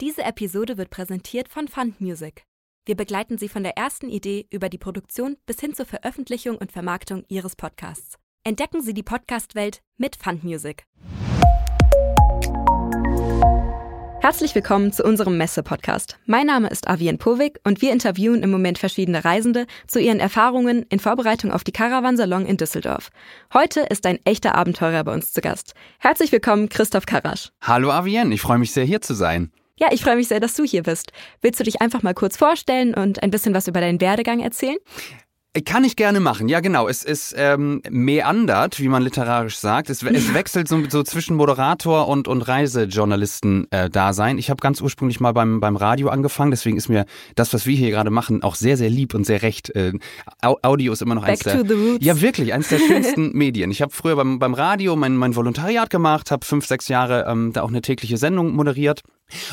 Diese Episode wird präsentiert von Fund Music. Wir begleiten Sie von der ersten Idee über die Produktion bis hin zur Veröffentlichung und Vermarktung Ihres Podcasts. Entdecken Sie die Podcast-Welt mit Fund Music. Herzlich willkommen zu unserem Messe-Podcast. Mein Name ist Avian Povik und wir interviewen im Moment verschiedene Reisende zu ihren Erfahrungen in Vorbereitung auf die Caravan Salon in Düsseldorf. Heute ist ein echter Abenteurer bei uns zu Gast. Herzlich willkommen, Christoph Karasch. Hallo Avian, ich freue mich sehr hier zu sein. Ja, ich freue mich sehr, dass du hier bist. Willst du dich einfach mal kurz vorstellen und ein bisschen was über deinen Werdegang erzählen? Kann ich gerne machen, ja genau. Es ist ähm, meandert, wie man literarisch sagt. Es, es wechselt so, so, zwischen Moderator und, und Reisejournalisten äh. Ich habe ganz ursprünglich mal beim, beim Radio angefangen, deswegen ist mir das, was wir hier gerade machen, auch sehr, sehr lieb und sehr recht. Äh, Audio ist immer noch Back eins der... Ja, wirklich, eines der schönsten Medien. Ich habe früher beim, beim Radio mein, mein Volontariat gemacht, habe fünf, sechs Jahre ähm, da auch eine tägliche Sendung moderiert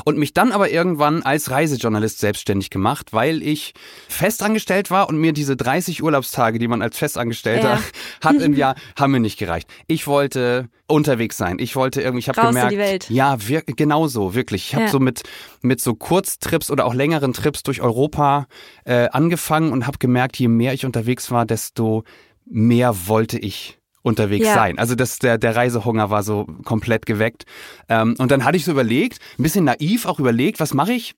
und mich dann aber irgendwann als Reisejournalist selbstständig gemacht, weil ich festangestellt war und mir diese 30 Urlaubstage, die man als Festangestellter Ja. hat im Jahr, haben mir nicht gereicht. Ich wollte unterwegs sein. Ich wollte irgendwie, ich habe Raus in gemerkt, die Welt. ja, wir, genau so, wirklich. Ich habe Ja. so mit mit so Kurztrips oder auch längeren Trips durch Europa äh, angefangen und habe gemerkt, je mehr ich unterwegs war, desto mehr wollte ich unterwegs Ja. sein. Also das, der, der Reisehunger war so komplett geweckt. Ähm, und dann hatte ich so überlegt, ein bisschen naiv auch überlegt, was mache ich?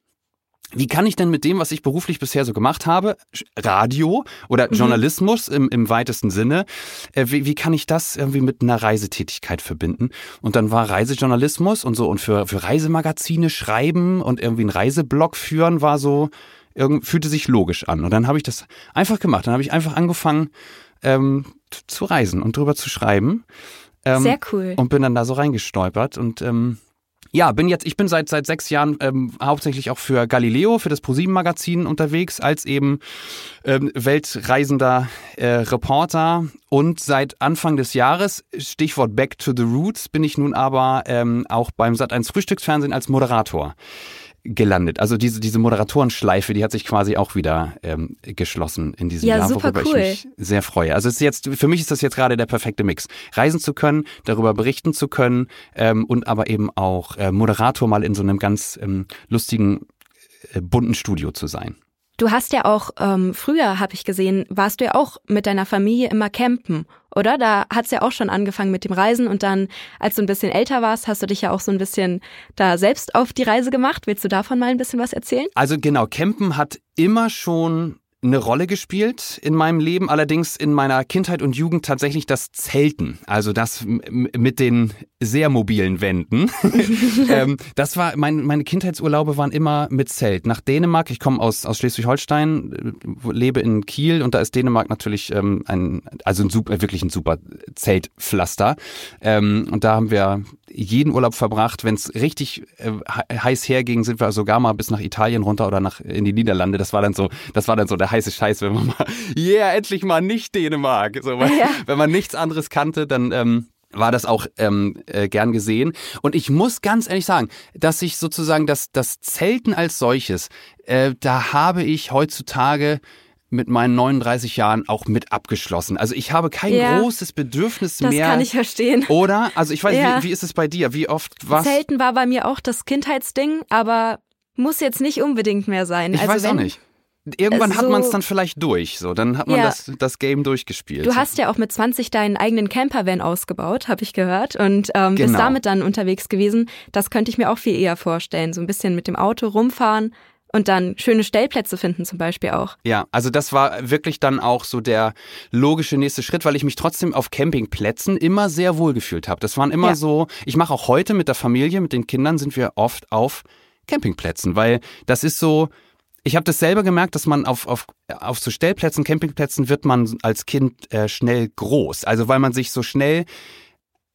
Wie kann ich denn mit dem, was ich beruflich bisher so gemacht habe, Radio oder Mhm. Journalismus im, im weitesten Sinne, äh, wie, wie kann ich das irgendwie mit einer Reisetätigkeit verbinden? Und dann war Reisejournalismus und so und für, für Reisemagazine schreiben und irgendwie einen Reiseblog führen war so, irgend, fühlte sich logisch an. Und dann habe ich das einfach gemacht. Dann habe ich einfach angefangen ähm, zu reisen und drüber zu schreiben. Ähm, Sehr cool. und bin dann da so reingestolpert und ähm, ja, bin jetzt, ich bin seit seit sechs Jahren ähm, hauptsächlich auch für Galileo, für das ProSieben-Magazin unterwegs, als eben ähm, weltreisender äh, Reporter. Und seit Anfang des Jahres, Stichwort Back to the Roots, bin ich nun aber ähm, auch beim Sat1 Frühstücksfernsehen als Moderator gelandet. Also diese, diese Moderatorenschleife, die hat sich quasi auch wieder ähm, geschlossen in diesem Ja, Jahr, super worüber cool. ich mich sehr freue. Also es ist jetzt, für mich ist das jetzt gerade der perfekte Mix. Reisen zu können, darüber berichten zu können ähm, und aber eben auch äh, Moderator mal in so einem ganz ähm, lustigen, äh, bunten Studio zu sein. Du hast ja auch, ähm, früher habe ich gesehen, warst du ja auch mit deiner Familie immer campen, oder? Da hat's ja auch schon angefangen mit dem Reisen und dann, als du ein bisschen älter warst, hast du dich ja auch so ein bisschen da selbst auf die Reise gemacht. Willst du davon mal ein bisschen was erzählen? Also genau, Campen hat immer schon eine Rolle gespielt in meinem Leben, allerdings in meiner Kindheit und Jugend tatsächlich das Zelten, also das mit den sehr mobilen Wänden. ähm, das war mein, meine Kindheitsurlaube waren immer mit Zelt. Nach Dänemark, ich komme aus, aus Schleswig-Holstein, äh, lebe in Kiel und da ist Dänemark natürlich ähm, ein also ein super, wirklich ein super Zeltpflaster. Ähm, und da haben wir jeden Urlaub verbracht. Wenn es richtig äh, he- heiß herging, sind wir sogar mal bis nach Italien runter oder nach in die Niederlande. Das war dann so, das war dann so der heiße Scheiß, wenn man mal, yeah, endlich mal nicht Dänemark. So, weil, Ja. Wenn man nichts anderes kannte, dann ähm, war das auch ähm, äh, gern gesehen. Und ich muss ganz ehrlich sagen, dass ich sozusagen das, das Zelten als solches, äh, da habe ich heutzutage mit meinen 39 Jahren auch mit abgeschlossen. Also ich habe kein Ja. großes Bedürfnis Das mehr. kann ich verstehen. Oder? Also ich weiß, Ja. wie, wie ist es bei dir? Wie oft was? Zelten war bei mir auch das Kindheitsding, aber muss jetzt nicht unbedingt mehr sein. Ich also weiß wenn, auch nicht. Irgendwann äh, hat so- man es dann vielleicht durch. So, dann hat man Ja. das, das Game durchgespielt. Du hast ja auch mit 20 deinen eigenen Campervan ausgebaut, habe ich gehört, und ähm, bist Genau. damit dann unterwegs gewesen. Das könnte ich mir auch viel eher vorstellen. So ein bisschen mit dem Auto rumfahren und dann schöne Stellplätze finden zum Beispiel auch. Ja, also das war wirklich dann auch so der logische nächste Schritt, weil ich mich trotzdem auf Campingplätzen immer sehr wohl gefühlt habe. Das waren immer Ja. so, ich mache auch heute mit der Familie, mit den Kindern sind wir oft auf Campingplätzen, weil das ist so, ich habe das selber gemerkt, dass man auf, auf, auf so Stellplätzen, Campingplätzen wird man als Kind äh, schnell groß. Also weil man sich so schnell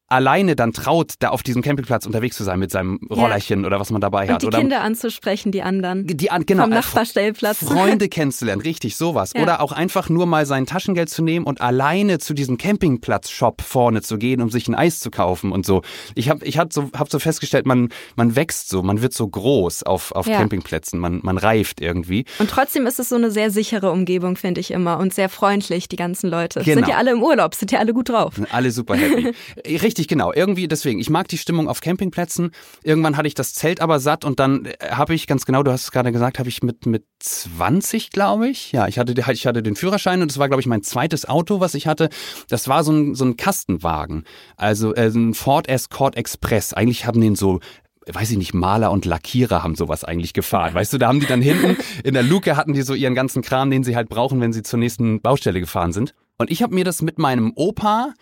alleine dann traut, da auf diesem Campingplatz unterwegs zu sein mit seinem Ja. Rollerchen oder was man dabei Und hat. die oder Kinder anzusprechen, die anderen. die, an- genau, vom äh, Nachbarstellplatz. Freunde kennenzulernen, richtig, sowas. Ja. Oder auch einfach nur mal sein Taschengeld zu nehmen und alleine zu diesem Campingplatz-Shop vorne zu gehen, um sich ein Eis zu kaufen und so. Ich habe ich hab so, hab so festgestellt, man, man wächst so, man wird so groß auf, auf Ja. Campingplätzen, man, man reift irgendwie. Und trotzdem ist es so eine sehr sichere Umgebung, finde ich immer. Und sehr freundlich, die ganzen Leute. Genau. Sind ja alle im Urlaub, sind ja alle gut drauf. Alle super happy. Richtig, Richtig, genau. Irgendwie deswegen. Ich mag die Stimmung auf Campingplätzen. Irgendwann hatte ich das Zelt aber satt und dann äh, habe ich, ganz genau, du hast es gerade gesagt, habe ich mit, mit 20, glaube ich. Ja, ich hatte, ich hatte den Führerschein und das war, glaube ich, mein zweites Auto, was ich hatte. Das war so ein, so ein Kastenwagen. Also äh, ein Ford Escort Express. Eigentlich haben den so weiß ich nicht, Maler und Lackierer haben sowas eigentlich gefahren. Weißt du, da haben die dann hinten in der Luke hatten die so ihren ganzen Kram, den sie halt brauchen, wenn sie zur nächsten Baustelle gefahren sind. Und ich habe mir das mit meinem Opa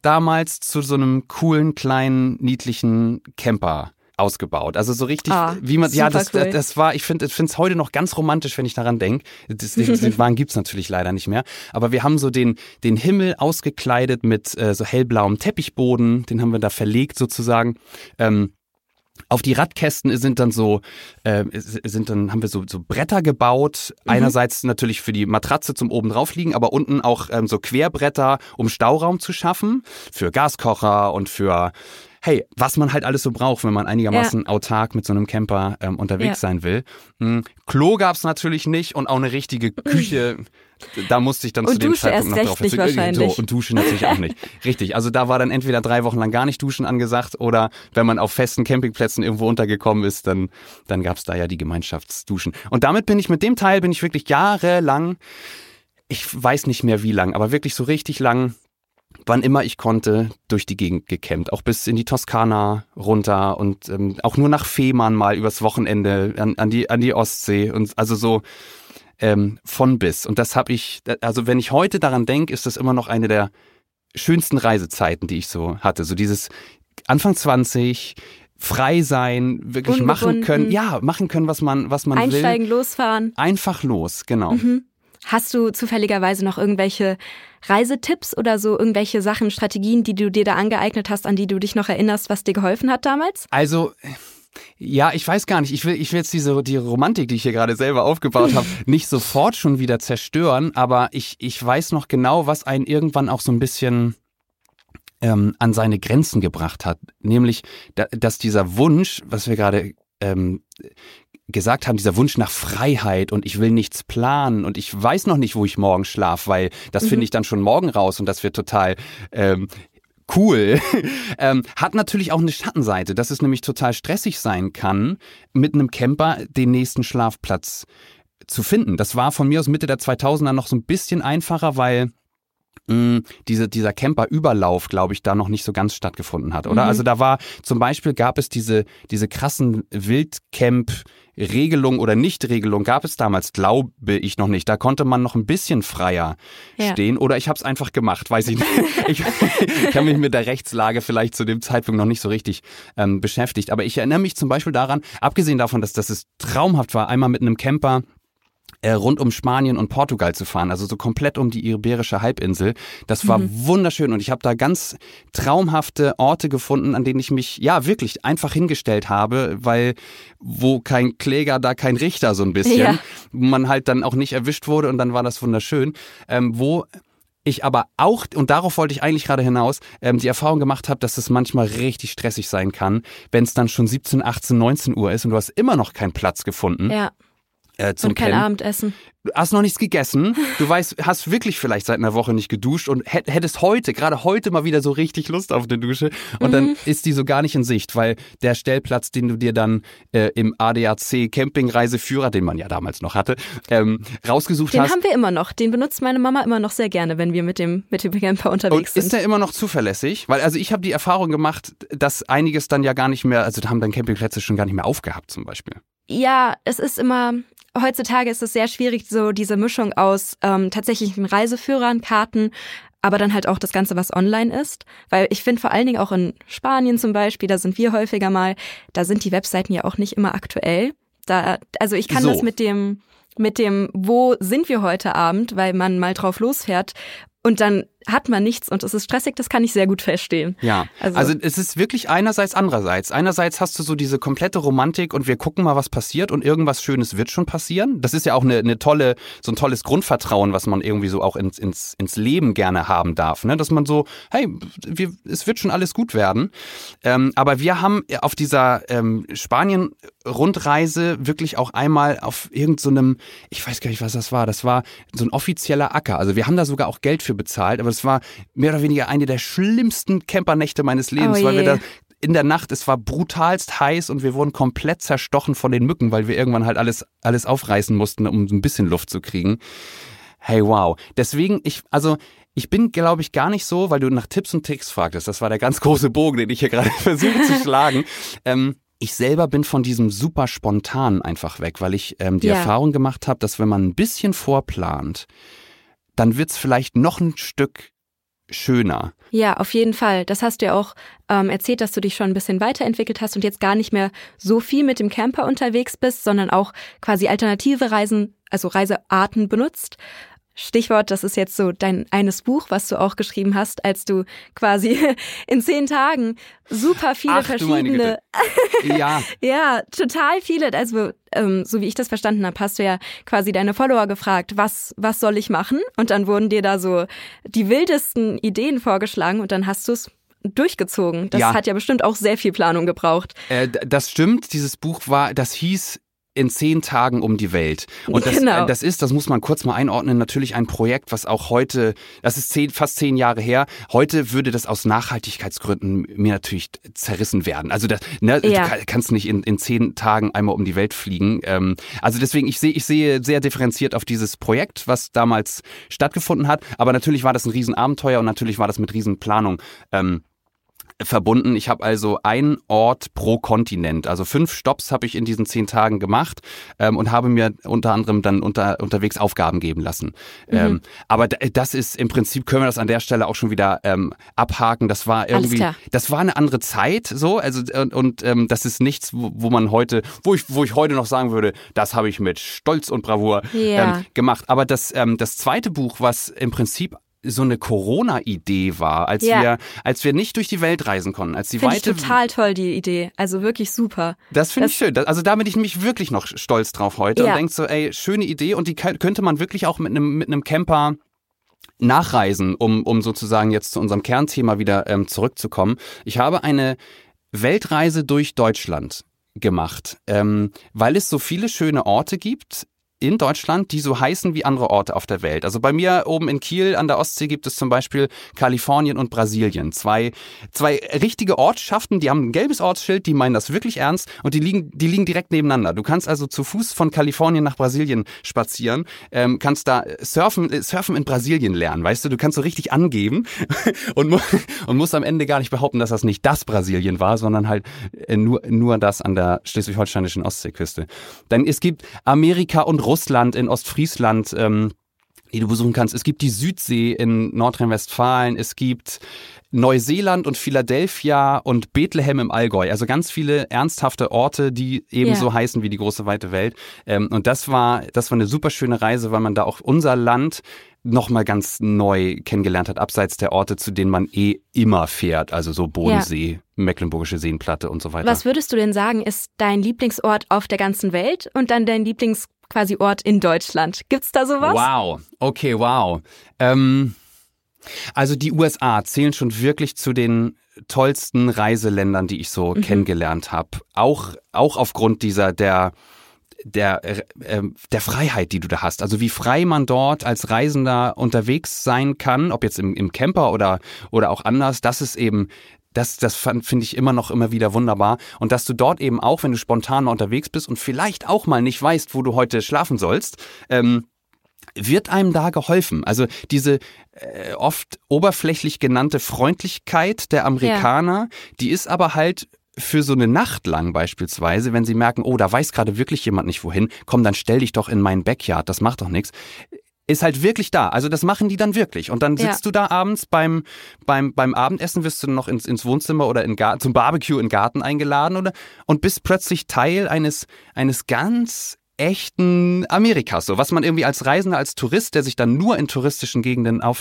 damals zu so einem coolen, kleinen, niedlichen Camper ausgebaut. Also so richtig, ah, wie man, ja, das, cool. das war, ich finde es heute noch ganz romantisch, wenn ich daran denke. Den Wagen gibt's natürlich leider nicht mehr. Aber wir haben so den, den Himmel ausgekleidet mit äh, so hellblauem Teppichboden, den haben wir da verlegt sozusagen. Ähm, auf die Radkästen sind dann so, äh, sind dann, haben wir so, so Bretter gebaut. Mhm. Einerseits natürlich für die Matratze zum oben drauf liegen, aber unten auch ähm, so Querbretter, um Stauraum zu schaffen. Für Gaskocher und für hey, was man halt alles so braucht, wenn man einigermaßen ja. autark mit so einem Camper ähm, unterwegs ja. sein will. Mhm. Klo gab's natürlich nicht und auch eine richtige Küche. Da musste ich dann und zu dem Dusche Zeitpunkt noch drauf nicht wahrscheinlich. So, und Dusche natürlich auch nicht. Richtig. Also da war dann entweder drei Wochen lang gar nicht Duschen angesagt oder wenn man auf festen Campingplätzen irgendwo untergekommen ist, dann, dann gab's da ja die Gemeinschaftsduschen. Und damit bin ich mit dem Teil bin ich wirklich jahrelang, ich weiß nicht mehr wie lang, aber wirklich so richtig lang wann immer ich konnte, durch die Gegend gekämmt. Auch bis in die Toskana runter und ähm, auch nur nach Fehmarn mal übers Wochenende an, an, die, an die Ostsee. Und also so ähm, von bis. Und das habe ich, also wenn ich heute daran denke, ist das immer noch eine der schönsten Reisezeiten, die ich so hatte. So dieses Anfang 20, frei sein, wirklich Ungebunden. machen können, ja, machen können, was man, was man Einsteigen, will. Einsteigen, losfahren. Einfach los, genau. Mhm. Hast du zufälligerweise noch irgendwelche Reisetipps oder so irgendwelche Sachen, Strategien, die du dir da angeeignet hast, an die du dich noch erinnerst, was dir geholfen hat damals? Also ja, ich weiß gar nicht. Ich will, ich will jetzt diese die Romantik, die ich hier gerade selber aufgebaut habe, nicht sofort schon wieder zerstören, aber ich, ich weiß noch genau, was einen irgendwann auch so ein bisschen ähm, an seine Grenzen gebracht hat. Nämlich, da, dass dieser Wunsch, was wir gerade ähm, gesagt haben, dieser Wunsch nach Freiheit und ich will nichts planen und ich weiß noch nicht, wo ich morgen schlaf, weil das mhm. finde ich dann schon morgen raus und das wird total ähm, cool, ähm, hat natürlich auch eine Schattenseite, dass es nämlich total stressig sein kann, mit einem Camper den nächsten Schlafplatz zu finden. Das war von mir aus Mitte der 2000er noch so ein bisschen einfacher, weil mh, diese, dieser Camper-Überlauf, glaube ich, da noch nicht so ganz stattgefunden hat, oder? Mhm. Also da war zum Beispiel gab es diese, diese krassen Wildcamp- Regelung oder Nichtregelung gab es damals, glaube ich noch nicht. Da konnte man noch ein bisschen freier ja. stehen oder ich habe es einfach gemacht, weiß ich nicht. ich, ich habe mich mit der Rechtslage vielleicht zu dem Zeitpunkt noch nicht so richtig ähm, beschäftigt. Aber ich erinnere mich zum Beispiel daran, abgesehen davon, dass, dass es traumhaft war, einmal mit einem Camper rund um Spanien und Portugal zu fahren, also so komplett um die Iberische Halbinsel. Das war mhm. wunderschön und ich habe da ganz traumhafte Orte gefunden, an denen ich mich ja wirklich einfach hingestellt habe, weil wo kein Kläger, da kein Richter so ein bisschen, ja. man halt dann auch nicht erwischt wurde und dann war das wunderschön, ähm, wo ich aber auch, und darauf wollte ich eigentlich gerade hinaus, ähm, die Erfahrung gemacht habe, dass es manchmal richtig stressig sein kann, wenn es dann schon 17, 18, 19 Uhr ist und du hast immer noch keinen Platz gefunden. Ja äh, zum und kein Kennen. Abendessen. Du hast noch nichts gegessen. Du weißt, hast wirklich vielleicht seit einer Woche nicht geduscht und hättest heute, gerade heute mal wieder so richtig Lust auf eine Dusche. Und mhm. dann ist die so gar nicht in Sicht, weil der Stellplatz, den du dir dann äh, im ADAC Campingreiseführer, den man ja damals noch hatte, ähm, rausgesucht den hast. Den haben wir immer noch. Den benutzt meine Mama immer noch sehr gerne, wenn wir mit dem, mit dem Camper unterwegs und sind. Ist der immer noch zuverlässig? Weil also ich habe die Erfahrung gemacht, dass einiges dann ja gar nicht mehr, also da haben dann Campingplätze schon gar nicht mehr aufgehabt zum Beispiel. Ja, es ist immer, heutzutage ist es sehr schwierig, so diese Mischung aus ähm, tatsächlichen Reiseführern, Karten, aber dann halt auch das Ganze, was online ist. Weil ich finde vor allen Dingen auch in Spanien zum Beispiel, da sind wir häufiger mal, da sind die Webseiten ja auch nicht immer aktuell. Da, also ich kann so. das mit dem, mit dem, wo sind wir heute Abend, weil man mal drauf losfährt und dann hat man nichts und es ist stressig, das kann ich sehr gut verstehen. Ja, also, also, es ist wirklich einerseits andererseits. Einerseits hast du so diese komplette Romantik und wir gucken mal, was passiert und irgendwas Schönes wird schon passieren. Das ist ja auch eine, eine tolle, so ein tolles Grundvertrauen, was man irgendwie so auch ins, ins, ins Leben gerne haben darf. Ne? Dass man so, hey, wir, es wird schon alles gut werden. Ähm, aber wir haben auf dieser ähm, Spanien-Rundreise wirklich auch einmal auf irgendeinem, so ich weiß gar nicht, was das war, das war so ein offizieller Acker. Also wir haben da sogar auch Geld für bezahlt, aber es war mehr oder weniger eine der schlimmsten Campernächte meines Lebens, Oh weil wir da in der Nacht, es war brutalst heiß und wir wurden komplett zerstochen von den Mücken, weil wir irgendwann halt alles, alles aufreißen mussten, um so ein bisschen Luft zu kriegen. Hey, wow. Deswegen, ich, also, ich bin, glaube ich, gar nicht so, weil du nach Tipps und Tricks fragtest. Das war der ganz große Bogen, den ich hier gerade versuche zu schlagen. Ähm, ich selber bin von diesem super spontan einfach weg, weil ich ähm, die Ja. Erfahrung gemacht habe, dass wenn man ein bisschen vorplant, dann wird's vielleicht noch ein Stück schöner. Ja, auf jeden Fall. Das hast du ja auch ähm, erzählt, dass du dich schon ein bisschen weiterentwickelt hast und jetzt gar nicht mehr so viel mit dem Camper unterwegs bist, sondern auch quasi alternative Reisen, also Reisearten benutzt. Stichwort, das ist jetzt so dein eines Buch, was du auch geschrieben hast, als du quasi in zehn Tagen super viele Ach, verschiedene Ja, Ja, total viele. Also, ähm, so wie ich das verstanden habe, hast du ja quasi deine Follower gefragt, was, was soll ich machen? Und dann wurden dir da so die wildesten Ideen vorgeschlagen und dann hast du es durchgezogen. Das Ja. hat ja bestimmt auch sehr viel Planung gebraucht. Äh, das stimmt, dieses Buch war, das hieß in zehn Tagen um die Welt. Und das, Genau. das ist, das muss man kurz mal einordnen, natürlich ein Projekt, was auch heute, das ist zehn, fast zehn Jahre her, heute würde das aus Nachhaltigkeitsgründen mir natürlich zerrissen werden. Also das, ne, Ja. du kann- kannst nicht in, in zehn Tagen einmal um die Welt fliegen. Ähm, also deswegen, ich sehe, ich sehe sehr differenziert auf dieses Projekt, was damals stattgefunden hat. Aber natürlich war das ein Riesenabenteuer und natürlich war das mit Riesenplanung. Ähm, verbunden. Ich habe also einen Ort pro Kontinent. Also fünf Stops habe ich in diesen zehn Tagen gemacht ähm, und habe mir unter anderem dann unter, unterwegs Aufgaben geben lassen. Ähm, aber das ist im Prinzip, können wir das an der Stelle auch schon wieder ähm, abhaken. Das war irgendwie, das war eine andere Zeit so. Also und, und ähm, das ist nichts, wo, wo man heute, wo ich, wo ich heute noch sagen würde, das habe ich mit Stolz und Bravour Ja. ähm, gemacht. Aber das, ähm, das zweite Buch, was im Prinzip so eine Corona-Idee war, als Ja. wir, als wir nicht durch die Welt reisen konnten, als die Finde ich weite, total toll, die Idee. Also wirklich super. das finde ich schön. Das, also da bin ich nämlich wirklich noch stolz drauf heute Ja. und denk so, ey, schöne Idee und die kö- könnte man wirklich auch mit einem mit einem Camper nachreisen, um um sozusagen jetzt zu unserem Kernthema wieder ähm, zurückzukommen. Ich habe eine Weltreise durch Deutschland gemacht, ähm, weil es so viele schöne Orte gibt in Deutschland, die so heißen wie andere Orte auf der Welt. Also bei mir oben in Kiel an der Ostsee gibt es zum Beispiel Kalifornien und Brasilien. Zwei, zwei richtige Ortschaften, die haben ein gelbes Ortsschild, die meinen das wirklich ernst und die liegen, die liegen direkt nebeneinander. Du kannst also zu Fuß von Kalifornien nach Brasilien spazieren, ähm, kannst da surfen, äh, surfen in Brasilien lernen, weißt du, du kannst so richtig angeben und, mu und musst am Ende gar nicht behaupten, dass das nicht das Brasilien war, sondern halt äh, nur, nur das an der schleswig-holsteinischen Ostseeküste. Denn es gibt Amerika und Russland in Ostfriesland, ähm, die du besuchen kannst. Es gibt die Südsee in Nordrhein-Westfalen, es gibt Neuseeland und Philadelphia und Bethlehem im Allgäu. Also ganz viele ernsthafte Orte, die eben Ja. so heißen wie die große weite Welt. Ähm, und das war, das war eine super schöne Reise, weil man da auch unser Land nochmal ganz neu kennengelernt hat, abseits der Orte, zu denen man eh immer fährt. Also so Bodensee, Mecklenburgische Seenplatte und so weiter. Was würdest du denn sagen, ist dein Lieblingsort auf der ganzen Welt und dann dein Lieblings quasi Ort in Deutschland? Gibt's da sowas? Wow, okay, wow. Ähm, also die USA zählen schon wirklich zu den tollsten Reiseländern, die ich so kennengelernt habe. Auch, auch aufgrund dieser, der, der, äh, der Freiheit, die du da hast. Also wie frei man dort als Reisender unterwegs sein kann, ob jetzt im, im Camper oder, oder auch anders, das ist eben das, das finde ich immer noch immer wieder wunderbar. Und dass du dort eben auch, wenn du spontan mal unterwegs bist und vielleicht auch mal nicht weißt, wo du heute schlafen sollst, ähm, wird einem da geholfen. Also diese äh, oft oberflächlich genannte Freundlichkeit der Amerikaner, die ist aber halt für so eine Nacht lang beispielsweise, wenn sie merken, oh, da weiß gerade wirklich jemand nicht wohin, komm, dann stell dich doch in meinen Backyard, das macht doch nichts ist halt wirklich da. Also das machen die dann wirklich. Und dann Ja. sitzt du da abends beim, beim, beim Abendessen, wirst du noch ins, ins Wohnzimmer oder in Gar zum Barbecue in Garten eingeladen oder und bist plötzlich Teil eines, eines ganz echten Amerikas. So, was man irgendwie als Reisender, als Tourist, der sich dann nur in touristischen Gegenden auf,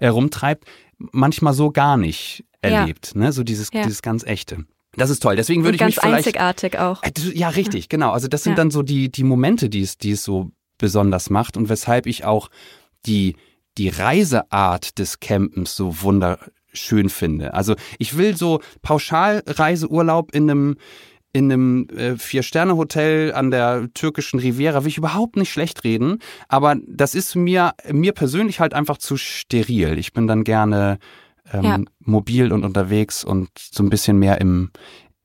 herumtreibt, manchmal so gar nicht Ja. erlebt. Ne? So dieses, Ja. dieses ganz echte. Das ist toll. Deswegen würde ich ganz mich vielleicht einzigartig auch. äh, Ja, richtig, genau. Also das sind Ja. dann so die, die Momente, die es, die es so besonders macht und weshalb ich auch die, die Reiseart des Campens so wunderschön finde. Also ich will so Pauschalreiseurlaub in einem in einem äh, Vier-Sterne-Hotel an der türkischen Riviera, will ich überhaupt nicht schlecht reden, aber das ist mir, mir persönlich halt einfach zu steril. Ich bin dann gerne ähm, ja. mobil und unterwegs und so ein bisschen mehr im,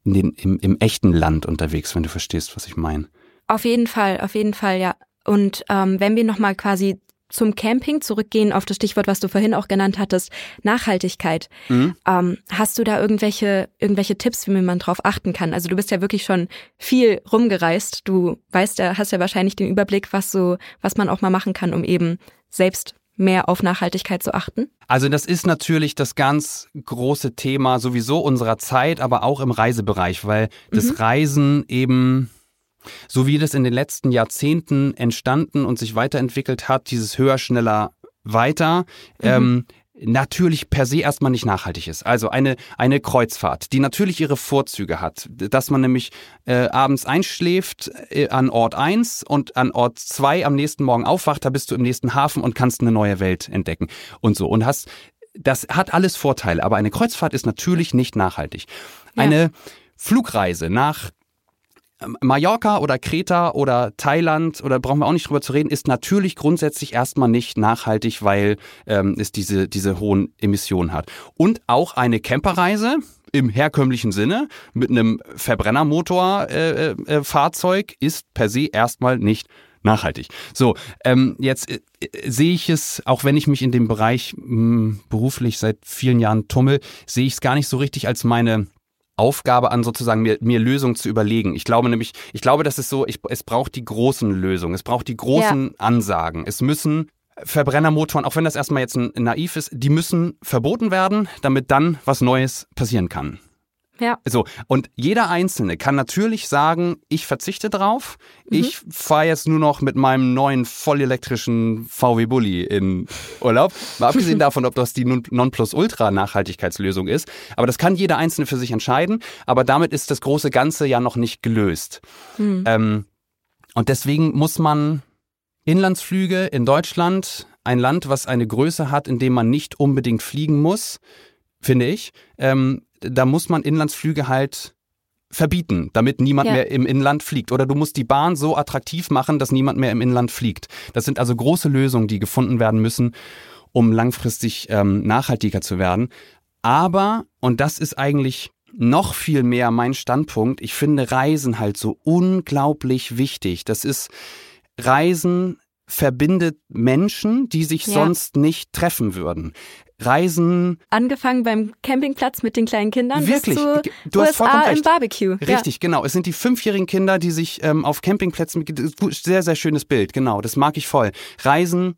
den, im, im echten Land unterwegs, wenn du verstehst, was ich meine. Auf jeden Fall, auf jeden Fall, ja. Und ähm, wenn wir nochmal quasi zum Camping zurückgehen, auf das Stichwort, was du vorhin auch genannt hattest, Nachhaltigkeit. Mhm. Ähm, hast du da irgendwelche, irgendwelche Tipps, wie man drauf achten kann? Also du bist ja wirklich schon viel rumgereist. Du weißt ja, hast ja wahrscheinlich den Überblick, was so, was man auch mal machen kann, um eben selbst mehr auf Nachhaltigkeit zu achten? Also das ist natürlich das ganz große Thema sowieso unserer Zeit, aber auch im Reisebereich, weil das mhm. Reisen eben so wie das in den letzten Jahrzehnten entstanden und sich weiterentwickelt hat, dieses höher, schneller, weiter, mhm. ähm, natürlich per se erstmal nicht nachhaltig ist. Also eine, eine Kreuzfahrt, die natürlich ihre Vorzüge hat, dass man nämlich äh, abends einschläft äh, an Ort 1 und an Ort 2 am nächsten Morgen aufwacht, da bist du im nächsten Hafen und kannst eine neue Welt entdecken und so. Und hast, das hat alles Vorteile, aber eine Kreuzfahrt ist natürlich nicht nachhaltig. Eine ja. Flugreise nach Mallorca oder Kreta oder Thailand oder brauchen wir auch nicht drüber zu reden, ist natürlich grundsätzlich erstmal nicht nachhaltig, weil ähm, es diese, diese hohen Emissionen hat. Und auch eine Camperreise im herkömmlichen Sinne mit einem Verbrennermotor-Fahrzeug äh, äh, ist per se erstmal nicht nachhaltig. So, ähm, jetzt äh, sehe ich es, auch wenn ich mich in dem Bereich mh, hm, beruflich seit vielen Jahren tummel, sehe ich es gar nicht so richtig als meine Aufgabe an, sozusagen mir, mir Lösungen zu überlegen. Ich glaube nämlich, ich glaube, das ist so, ich, es braucht die großen Lösungen, es braucht die großen ja. Ansagen. Es müssen Verbrennermotoren, auch wenn das erstmal jetzt ein, naiv ist, die müssen verboten werden, damit dann was Neues passieren kann. Ja. So, und jeder Einzelne kann natürlich sagen, ich verzichte drauf. Mhm. Ich fahre jetzt nur noch mit meinem neuen vollelektrischen VW Bulli in Urlaub. Mal abgesehen davon, ob das die Nonplusultra-Nachhaltigkeitslösung ist. Aber das kann jeder Einzelne für sich entscheiden. Aber damit ist das große Ganze ja noch nicht gelöst. Mhm. Ähm, und deswegen muss man Inlandsflüge in Deutschland, ein Land, was eine Größe hat, in dem man nicht unbedingt fliegen muss, finde ich, ähm, da muss man Inlandsflüge halt verbieten, damit niemand ja. mehr im Inland fliegt. Oder du musst die Bahn so attraktiv machen, dass niemand mehr im Inland fliegt. Das sind also große Lösungen, die gefunden werden müssen, um langfristig ähm, nachhaltiger zu werden. Aber, und das ist eigentlich noch viel mehr mein Standpunkt, ich finde Reisen halt so unglaublich wichtig. Das ist Reisen verbindet Menschen, die sich ja. sonst nicht treffen würden. Reisen. Angefangen beim Campingplatz mit den kleinen Kindern Wirklich, bis zu du USA hast vollkommen recht. im Barbecue. Richtig, ja. genau. Es sind die fünfjährigen Kinder, die sich ähm, auf Campingplätzen, sehr, sehr schönes Bild, genau, das mag ich voll. Reisen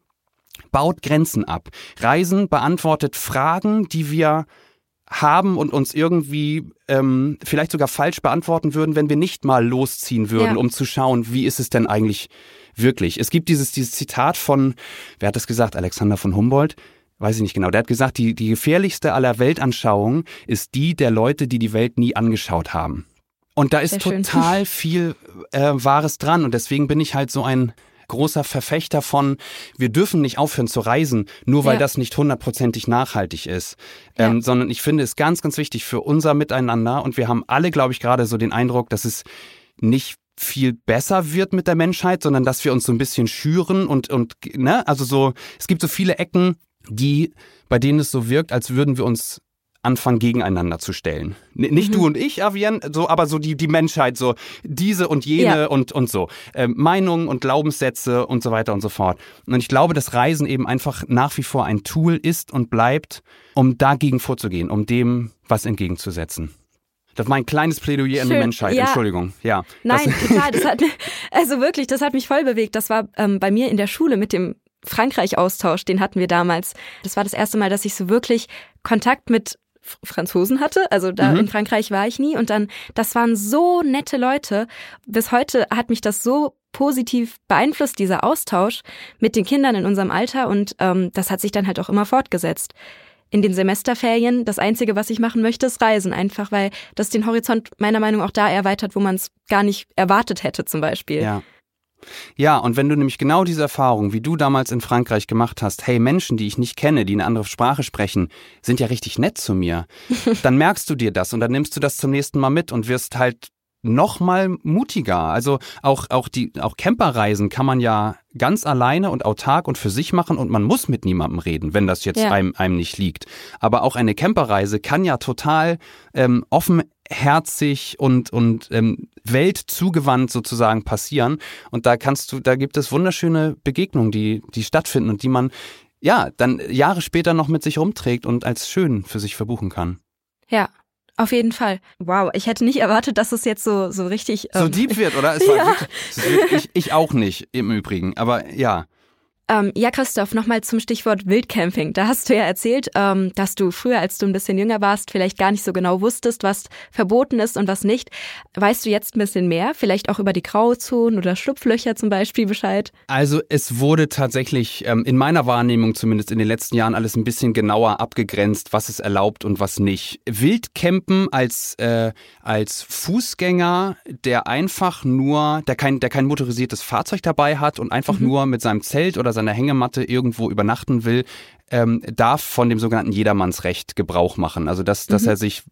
baut Grenzen ab. Reisen beantwortet Fragen, die wir haben und uns irgendwie ähm, vielleicht sogar falsch beantworten würden, wenn wir nicht mal losziehen würden, ja. um zu schauen, wie ist es denn eigentlich wirklich. Es gibt dieses, dieses Zitat von, wer hat das gesagt, Alexander von Humboldt, weiß ich nicht genau, der hat gesagt, die, die gefährlichste aller Weltanschauungen ist die der Leute, die die Welt nie angeschaut haben. Und da ist total viel äh, Wahres dran und deswegen bin ich halt so ein großer Verfechter von, wir dürfen nicht aufhören zu reisen, nur weil ja. das nicht hundertprozentig nachhaltig ist. Ähm, Sondern ich finde es ganz, ganz wichtig für unser Miteinander und wir haben alle, glaube ich, gerade so den Eindruck, dass es nicht viel besser wird mit der Menschheit, sondern dass wir uns so ein bisschen schüren und, und ne, also so, es gibt so viele Ecken, die, bei denen es so wirkt, als würden wir uns anfangen, gegeneinander zu stellen. N nicht mhm. du und ich, Avian, so, aber so die, die Menschheit, so diese und jene ja. und, und so. Ähm, Meinungen und Glaubenssätze und so weiter und so fort. Und ich glaube, dass Reisen eben einfach nach wie vor ein Tool ist und bleibt, um dagegen vorzugehen, um dem was entgegenzusetzen. Das war ein kleines Plädoyer Schön, an die Menschheit, ja. Entschuldigung. Ja. Nein, das total. Das hat, also wirklich, das hat mich voll bewegt. Das war ähm, bei mir in der Schule mit dem Frankreich-Austausch, den hatten wir damals. Das war das erste Mal, dass ich so wirklich Kontakt mit Franzosen hatte. Also da mhm. in Frankreich war ich nie. Und dann, das waren so nette Leute. Bis heute hat mich das so positiv beeinflusst, dieser Austausch mit den Kindern in unserem Alter. Und ähm, das hat sich dann halt auch immer fortgesetzt. In den Semesterferien, das Einzige, was ich machen möchte, ist Reisen. Einfach weil das den Horizont meiner Meinung nach auch da erweitert, wo man es gar nicht erwartet hätte, zum Beispiel. Ja. Ja, und wenn du nämlich genau diese Erfahrung, wie du damals in Frankreich gemacht hast, hey, Menschen, die ich nicht kenne, die eine andere Sprache sprechen, sind ja richtig nett zu mir, dann merkst du dir das und dann nimmst du das zum nächsten Mal mit und wirst halt noch mal mutiger. Also auch auch die auch Camperreisen kann man ja ganz alleine und autark und für sich machen und man muss mit niemandem reden, wenn das jetzt ja. einem, einem nicht liegt. Aber auch eine Camperreise kann ja total ähm, offenherzig und und ähm, weltzugewandt sozusagen passieren und da kannst du da gibt es wunderschöne Begegnungen, die die stattfinden und die man ja dann Jahre später noch mit sich rumträgt und als schön für sich verbuchen kann. Ja, auf jeden Fall. Wow, ich hätte nicht erwartet, dass es jetzt so, so richtig. Ähm, so deep wird, oder? Es war ja. wirklich, ich, ich auch nicht im Übrigen, aber ja. Ähm, ja, Christoph, nochmal zum Stichwort Wildcamping. Da hast du ja erzählt, ähm, dass du früher, als du ein bisschen jünger warst, vielleicht gar nicht so genau wusstest, was verboten ist und was nicht. Weißt du jetzt ein bisschen mehr? Vielleicht auch über die Grauzonen oder Schlupflöcher zum Beispiel Bescheid? Also es wurde tatsächlich ähm, in meiner Wahrnehmung zumindest in den letzten Jahren alles ein bisschen genauer abgegrenzt, was ist erlaubt und was nicht. Wildcampen als, äh, als Fußgänger, der einfach nur, der kein, der kein motorisiertes Fahrzeug dabei hat und einfach mhm. nur mit seinem Zelt oder seiner Hängematte irgendwo übernachten will, ähm, darf von dem sogenannten Jedermannsrecht Gebrauch machen. Also dass, dass mhm. er sich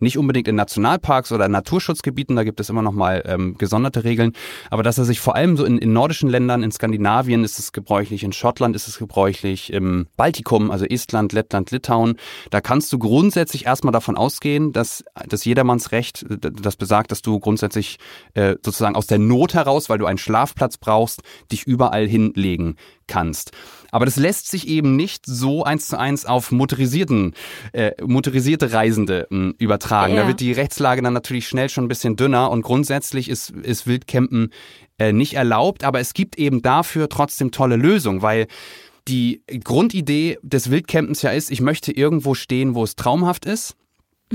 nicht unbedingt in Nationalparks oder Naturschutzgebieten, da gibt es immer noch mal ähm, gesonderte Regeln, aber dass er sich vor allem so in, in nordischen Ländern, in Skandinavien ist es gebräuchlich, in Schottland ist es gebräuchlich, im Baltikum, also Estland, Lettland, Litauen, da kannst du grundsätzlich erstmal davon ausgehen, dass das Jedermannsrecht, das besagt, dass du grundsätzlich äh, sozusagen aus der Not heraus, weil du einen Schlafplatz brauchst, dich überall hinlegen kannst. Aber das lässt sich eben nicht so eins zu eins auf motorisierten, äh, motorisierte Reisende äh, übertragen. Ja. Da wird die Rechtslage dann natürlich schnell schon ein bisschen dünner und grundsätzlich ist, ist Wildcampen äh, nicht erlaubt, aber es gibt eben dafür trotzdem tolle Lösungen, weil die Grundidee des Wildcampens ja ist, ich möchte irgendwo stehen, wo es traumhaft ist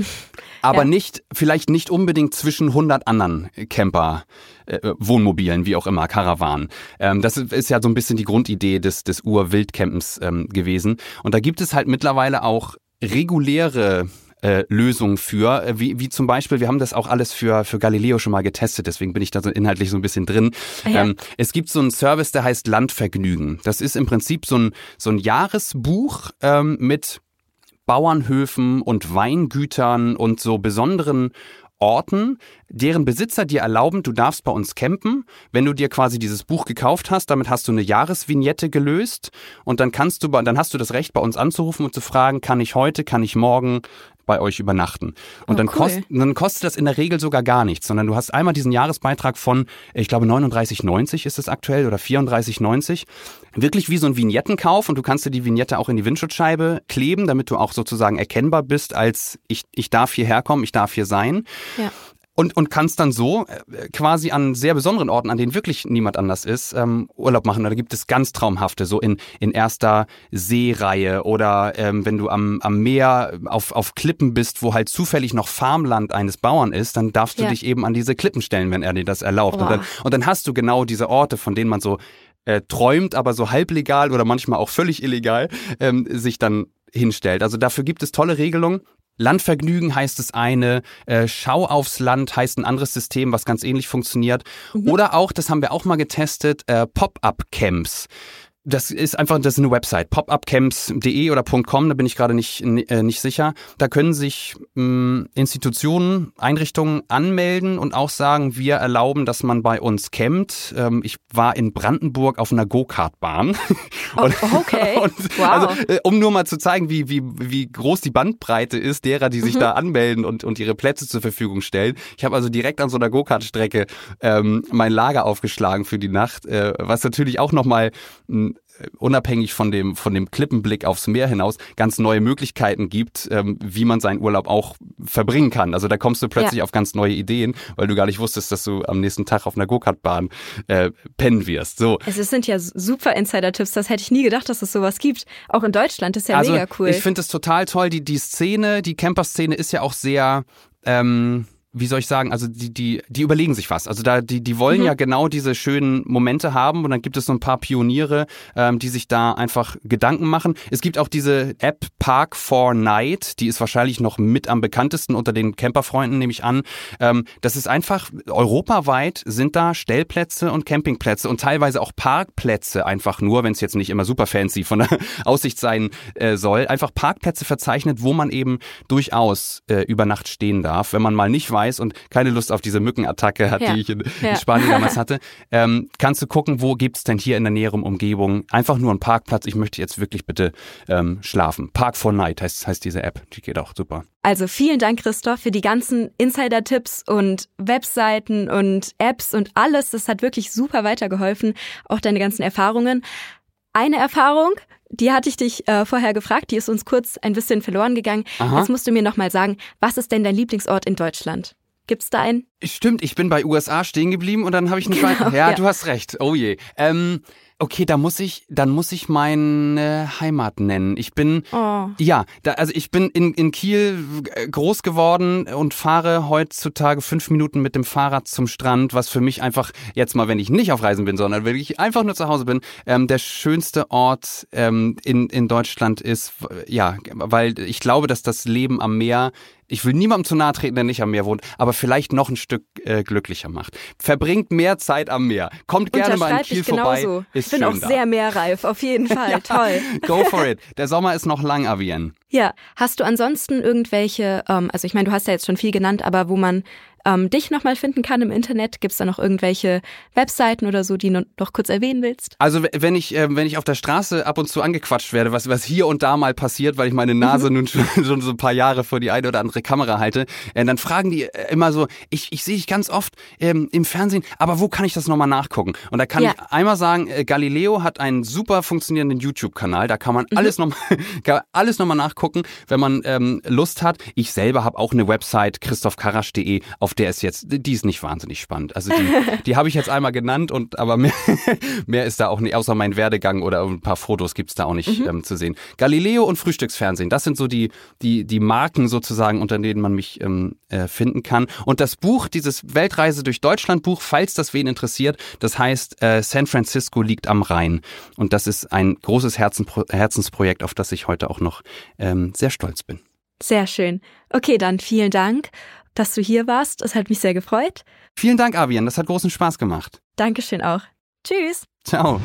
aber ja. nicht, vielleicht nicht unbedingt zwischen 100 anderen Camper, äh, Wohnmobilen, wie auch immer, Karawanen. Ähm, das ist ja so ein bisschen die Grundidee des, des Ur-Wildcampens ähm, gewesen. Und da gibt es halt mittlerweile auch reguläre äh, Lösungen für, äh, wie, wie zum Beispiel, wir haben das auch alles für, für Galileo schon mal getestet, deswegen bin ich da so inhaltlich so ein bisschen drin. Ja. Ähm, es gibt so einen Service, der heißt Landvergnügen. Das ist im Prinzip so ein, so ein Jahresbuch ähm, mit Bauernhöfen und Weingütern und so besonderen Orten, deren Besitzer dir erlauben, du darfst bei uns campen. Wenn du dir quasi dieses Buch gekauft hast, damit hast du eine Jahresvignette gelöst und dann kannst du, dann hast du das Recht, bei uns anzurufen und zu fragen, kann ich heute, kann ich morgen, bei euch übernachten. Und oh, dann, cool. kost, dann kostet das in der Regel sogar gar nichts, sondern du hast einmal diesen Jahresbeitrag von, ich glaube 39,90 ist es aktuell oder 34,90. Wirklich wie so ein Vignettenkauf und du kannst dir die Vignette auch in die Windschutzscheibe kleben, damit du auch sozusagen erkennbar bist als ich, ich darf hierher kommen, ich darf hier sein. Ja und, und kannst dann so äh, quasi an sehr besonderen Orten, an denen wirklich niemand anders ist, ähm, Urlaub machen. Da gibt es ganz traumhafte, so in, in erster Seereihe oder ähm, wenn du am, am Meer auf, auf Klippen bist, wo halt zufällig noch Farmland eines Bauern ist, dann darfst du ja. dich eben an diese Klippen stellen, wenn er dir das erlaubt. Und dann, und dann hast du genau diese Orte, von denen man so äh, träumt, aber so halblegal oder manchmal auch völlig illegal ähm, sich dann hinstellt. Also dafür gibt es tolle Regelungen. Landvergnügen heißt es eine, äh, Schau aufs Land heißt ein anderes System, was ganz ähnlich funktioniert. Mhm. Oder auch, das haben wir auch mal getestet, äh, Pop-up-Camps. Das ist einfach, das ist eine Website, popupcamps.de oder .com, da bin ich gerade nicht, äh, nicht sicher. Da können sich mh, hm, Institutionen, Einrichtungen anmelden und auch sagen, wir erlauben, dass man bei uns campt. Ähm, ich war in Brandenburg auf einer Go-Kart-Bahn. Oh, okay, und, wow. Also, äh, um nur mal zu zeigen, wie, wie, wie groß die Bandbreite ist derer, die sich mhm. da anmelden und, und ihre Plätze zur Verfügung stellen. Ich habe also direkt an so einer Go-Kart-Strecke ähm, mein Lager aufgeschlagen für die Nacht, äh, was natürlich auch nochmal hm, unabhängig von dem, von dem Klippenblick aufs Meer hinaus ganz neue Möglichkeiten gibt, ähm, wie man seinen Urlaub auch verbringen kann. Also da kommst du plötzlich ja. auf ganz neue Ideen, weil du gar nicht wusstest, dass du am nächsten Tag auf einer Go-Kart-Bahn äh, pennen wirst. So. Es sind ja super Insider-Tipps, das hätte ich nie gedacht, dass es sowas gibt. Auch in Deutschland ist ja also, mega cool. Ich finde es total toll. Die, die Szene, die Camper-Szene ist ja auch sehr ähm, wie soll ich sagen, also die, die, die überlegen sich was. Also da, die, die wollen mhm. ja genau diese schönen Momente haben und dann gibt es so ein paar Pioniere, ähm, die sich da einfach Gedanken machen. Es gibt auch diese App Park for Night, die ist wahrscheinlich noch mit am bekanntesten unter den Camperfreunden, nehme ich an. Ähm, das ist einfach, europaweit sind da Stellplätze und Campingplätze und teilweise auch Parkplätze einfach nur, wenn es jetzt nicht immer super fancy von der Aussicht sein äh, soll, einfach Parkplätze verzeichnet, wo man eben durchaus äh, über Nacht stehen darf, wenn man mal nicht weiß, weiß und keine Lust auf diese Mückenattacke hat, Ja. die ich in, Ja. in Spanien damals hatte, ähm, kannst du gucken, wo gibt's denn hier in der näheren Umgebung einfach nur einen Parkplatz. Ich möchte jetzt wirklich bitte ähm, schlafen. Park for Night heißt, heißt diese App. Die geht auch super. Also vielen Dank, Christoph, für die ganzen Insider-Tipps und Webseiten und Apps und alles. Das hat wirklich super weitergeholfen. Auch deine ganzen Erfahrungen. Eine Erfahrung, die hatte ich dich äh, vorher gefragt, die ist uns kurz ein bisschen verloren gegangen. Aha. Jetzt musst du mir nochmal sagen, was ist denn dein Lieblingsort in Deutschland? Gibt's da einen? Stimmt, ich bin bei USA stehen geblieben und dann habe ich nicht Genau, weiter. Ja, ja. du hast recht. Oh je. Ähm, okay, da muss ich, dann muss ich meine Heimat nennen. Ich bin Oh. Ja, da, also ich bin in, in Kiel groß geworden und fahre heutzutage fünf Minuten mit dem Fahrrad zum Strand, was für mich einfach jetzt mal, wenn ich nicht auf Reisen bin, sondern wenn ich einfach nur zu Hause bin, ähm, der schönste Ort ähm, in, in Deutschland ist. Ja, weil ich glaube, dass das Leben am Meer ich will niemandem zu nahe treten, der nicht am Meer wohnt, aber vielleicht noch ein Stück äh, glücklicher macht. Verbringt mehr Zeit am Meer. Kommt gerne mal in Kiel vorbei. Ist bin auch da. sehr meerreif, auf jeden Fall. Toll. Go for it. Der Sommer ist noch lang, Avien. Ja, hast du ansonsten irgendwelche, ähm, also ich meine, du hast ja jetzt schon viel genannt, aber wo man ähm, dich nochmal finden kann im Internet, gibt's da noch irgendwelche Webseiten oder so, die du noch kurz erwähnen willst? Also wenn ich äh, wenn ich auf der Straße ab und zu angequatscht werde, was was hier und da mal passiert, weil ich meine Nase nun schon, schon so ein paar Jahre vor die eine oder andere Kamera halte, äh, dann fragen die äh, immer so, ich ich sehe dich ganz oft ähm, im Fernsehen, aber wo kann ich das nochmal nachgucken? Und da kann Ja. ich einmal sagen, äh, Galileo hat einen super funktionierenden YouTube-Kanal, da kann man alles noch kann alles nochmal nachgucken, wenn man ähm, Lust hat. Ich selber habe auch eine Website christophkarasch.de, auf der ist jetzt die ist nicht wahnsinnig spannend. Also die die habe ich jetzt einmal genannt und aber mehr, mehr ist da auch nicht, außer mein Werdegang oder ein paar Fotos gibt's da auch nicht ähm, zu sehen. Galileo und Frühstücksfernsehen, das sind so die, die, die Marken sozusagen, unter denen man mich ähm, äh, finden kann. Und das Buch, dieses Weltreise durch Deutschland Buch, falls das wen interessiert, das heißt äh, San Francisco liegt am Rhein. Und das ist ein großes Herzenpro Herzensprojekt, auf das ich heute auch noch ähm, sehr stolz bin. Sehr schön. Okay, dann vielen Dank, dass du hier warst. Es hat mich sehr gefreut. Vielen Dank, Avian, das hat großen Spaß gemacht. Dankeschön auch. Tschüss. Ciao.